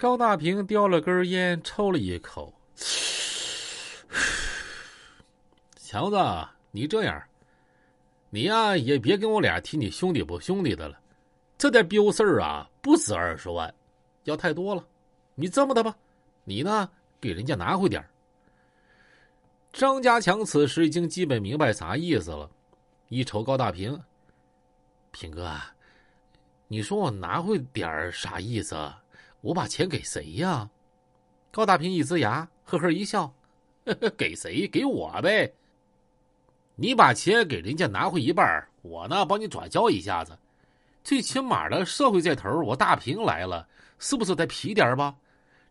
高大平叼了根烟，抽了一口。强子，你这样，你呀也别跟我俩提你兄弟不兄弟的了。这点彪事儿啊，不止二十万，要太多了。你这么的吧，你呢给人家拿回点张家强此时已经基本明白啥意思了，一瞅高大平，平哥，你说我拿回点啥意思？我把钱给谁呀？高大平一呲牙，呵呵一笑，呵呵，给谁？给我呗。你把钱给人家拿回一半，我呢帮你转交一下子。最起码的社会这头，我大平来了，是不是得皮点吧？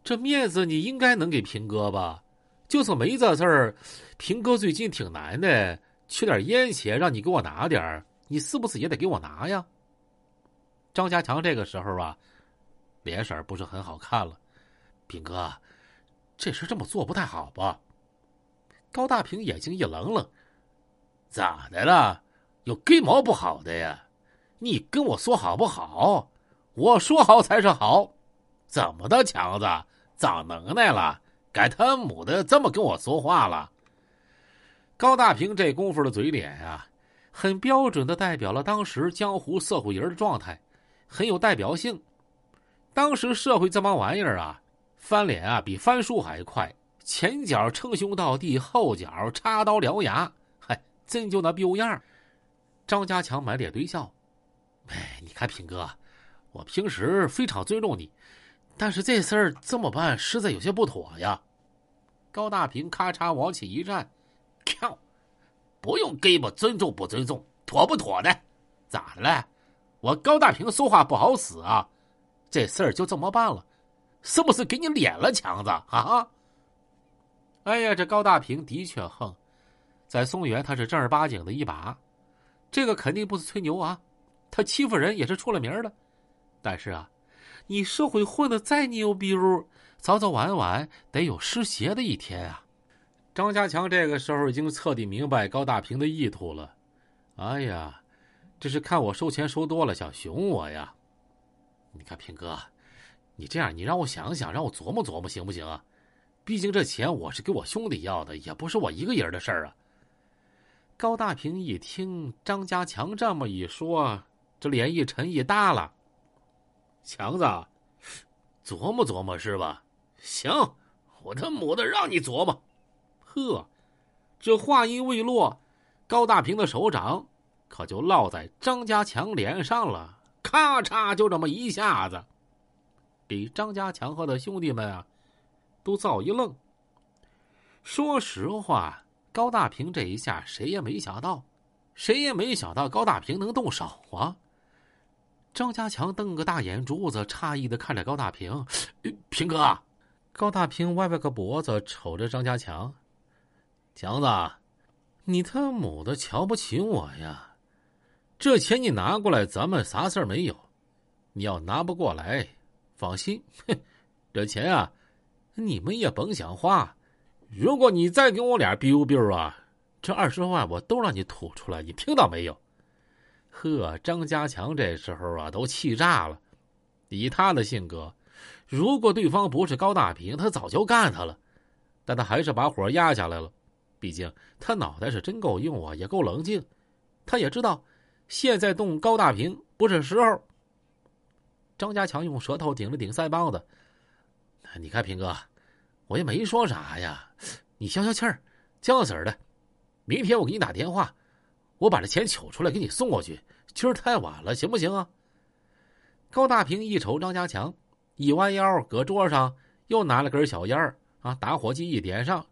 这面子你应该能给平哥吧？就是没这事儿，平哥最近挺难的，缺点烟钱，让你给我拿点你是不是也得给我拿呀？张家强这个时候啊。脸色不是很好看了，平哥，这事这么做不太好吧？高大平眼睛一愣愣，咋的了？有根毛不好的呀？你跟我说好不好？我说好才是好。怎么的，强子，长能耐了？该他母的这么跟我说话了？高大平这功夫的嘴脸啊，很标准的代表了当时江湖社会人的状态，很有代表性。当时社会这帮玩意儿啊，翻脸啊比翻书还快，前脚称兄道弟，后脚插刀獠牙，嗨，真就那彪样张家强满脸堆笑，哎，你看平哥，我平时非常尊重你，但是这事儿这么办实在有些不妥呀。高大平咔嚓往起一站，靠，不用给我尊重不尊重，妥不妥的？咋的了？我高大平说话不好使啊？这事儿就这么办了，是不是给你脸了，强子啊？哎呀，这高大平的确横，在松原他是正儿八经的一把，这个肯定不是吹牛啊，他欺负人也是出了名的。但是啊，你社会混的再牛逼，早早晚晚得有失邪的一天啊。张家强这个时候已经彻底明白高大平的意图了。哎呀，这是看我收钱收多了，想熊我呀。你看平哥，你这样，你让我想想，让我琢磨琢磨，行不行啊？毕竟这钱我是给我兄弟要的，也不是我一个人的事儿啊。高大平一听张家强这么一说，这脸一沉一耷拉。强子，琢磨琢磨是吧？行，我他母的让你琢磨。呵，这话音未落，高大平的手掌可就落在张家强脸上了。咔嚓，就这么一下子，给张家强和他兄弟们啊，都造一愣。说实话，高大平这一下谁也没想到，谁也没想到高大平能动手啊！张家强瞪个大眼珠子，诧异的看着高大平：“平哥。”高大平歪歪个脖子，瞅着张家强：“强子，你他母的瞧不起我呀？”这钱你拿过来，咱们啥事儿没有。你要拿不过来，放心，哼，这钱啊，你们也甭想花。如果你再跟我俩 biu biu 啊，这二十万我都让你吐出来，你听到没有？呵，张家强这时候啊都气炸了。以他的性格，如果对方不是高大平，他早就干他了。但他还是把火压下来了，毕竟他脑袋是真够用啊，也够冷静。他也知道。现在动高大平不是时候。张家强用舌头顶了顶腮帮子，你看平哥，我也没说啥呀，你消消气儿，样子的。明天我给你打电话，我把这钱取出来给你送过去。今儿太晚了，行不行啊？高大平一瞅张家强，一弯腰，搁桌上又拿了根小烟儿啊，打火机一点上，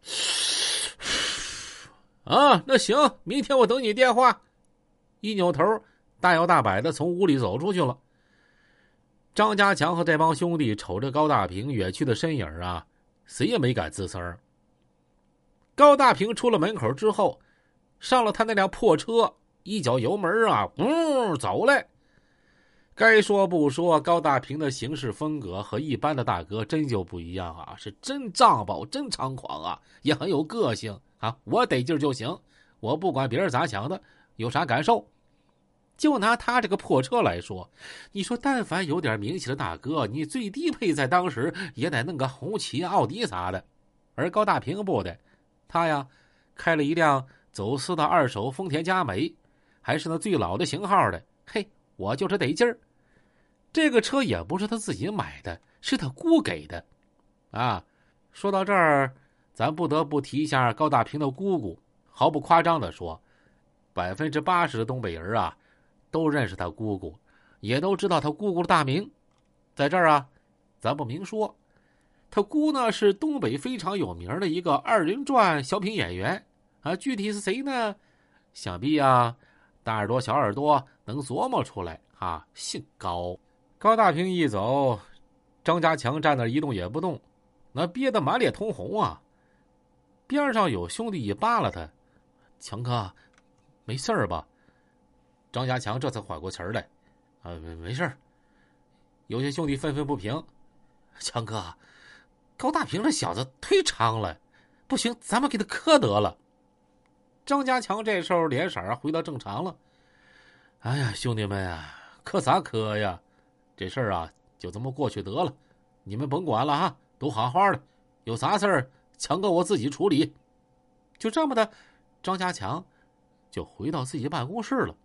啊，那行，明天我等你电话。一扭头，大摇大摆的从屋里走出去了。张家强和这帮兄弟瞅着高大平远去的身影啊，谁也没敢吱声。高大平出了门口之后，上了他那辆破车，一脚油门啊，呜，走嘞。该说不说，高大平的行事风格和一般的大哥真就不一样啊，是真仗宝，真猖狂啊，也很有个性啊。我得劲就行，我不管别人咋想的。有啥感受？就拿他这个破车来说，你说但凡有点名气的大哥，你最低配在当时也得弄个红旗、奥迪啥的。而高大平不的，他呀开了一辆走私的二手丰田佳美，还是那最老的型号的。嘿，我就是得劲儿。这个车也不是他自己买的，是他姑给的。啊，说到这儿，咱不得不提一下高大平的姑姑。毫不夸张的说，百分之八十的东北人啊。都认识他姑姑，也都知道他姑姑的大名，在这儿啊，咱不明说。他姑呢是东北非常有名的一个二人转小品演员啊，具体是谁呢？想必啊，大耳朵小耳朵能琢磨出来啊。姓高，高大平一走，张家强站那一动也不动，那憋得满脸通红啊。边上有兄弟一扒拉他，强哥，没事儿吧？张家强这才缓过神来，啊，没没事有些兄弟愤愤不平：“强哥，高大平这小子忒猖了，不行，咱们给他磕得了。”张家强这时候脸色啊回到正常了。哎呀，兄弟们啊，磕啥磕呀？这事儿啊，就这么过去得了，你们甭管了哈，都好好的，有啥事儿，强哥我自己处理。就这么的，张家强就回到自己办公室了。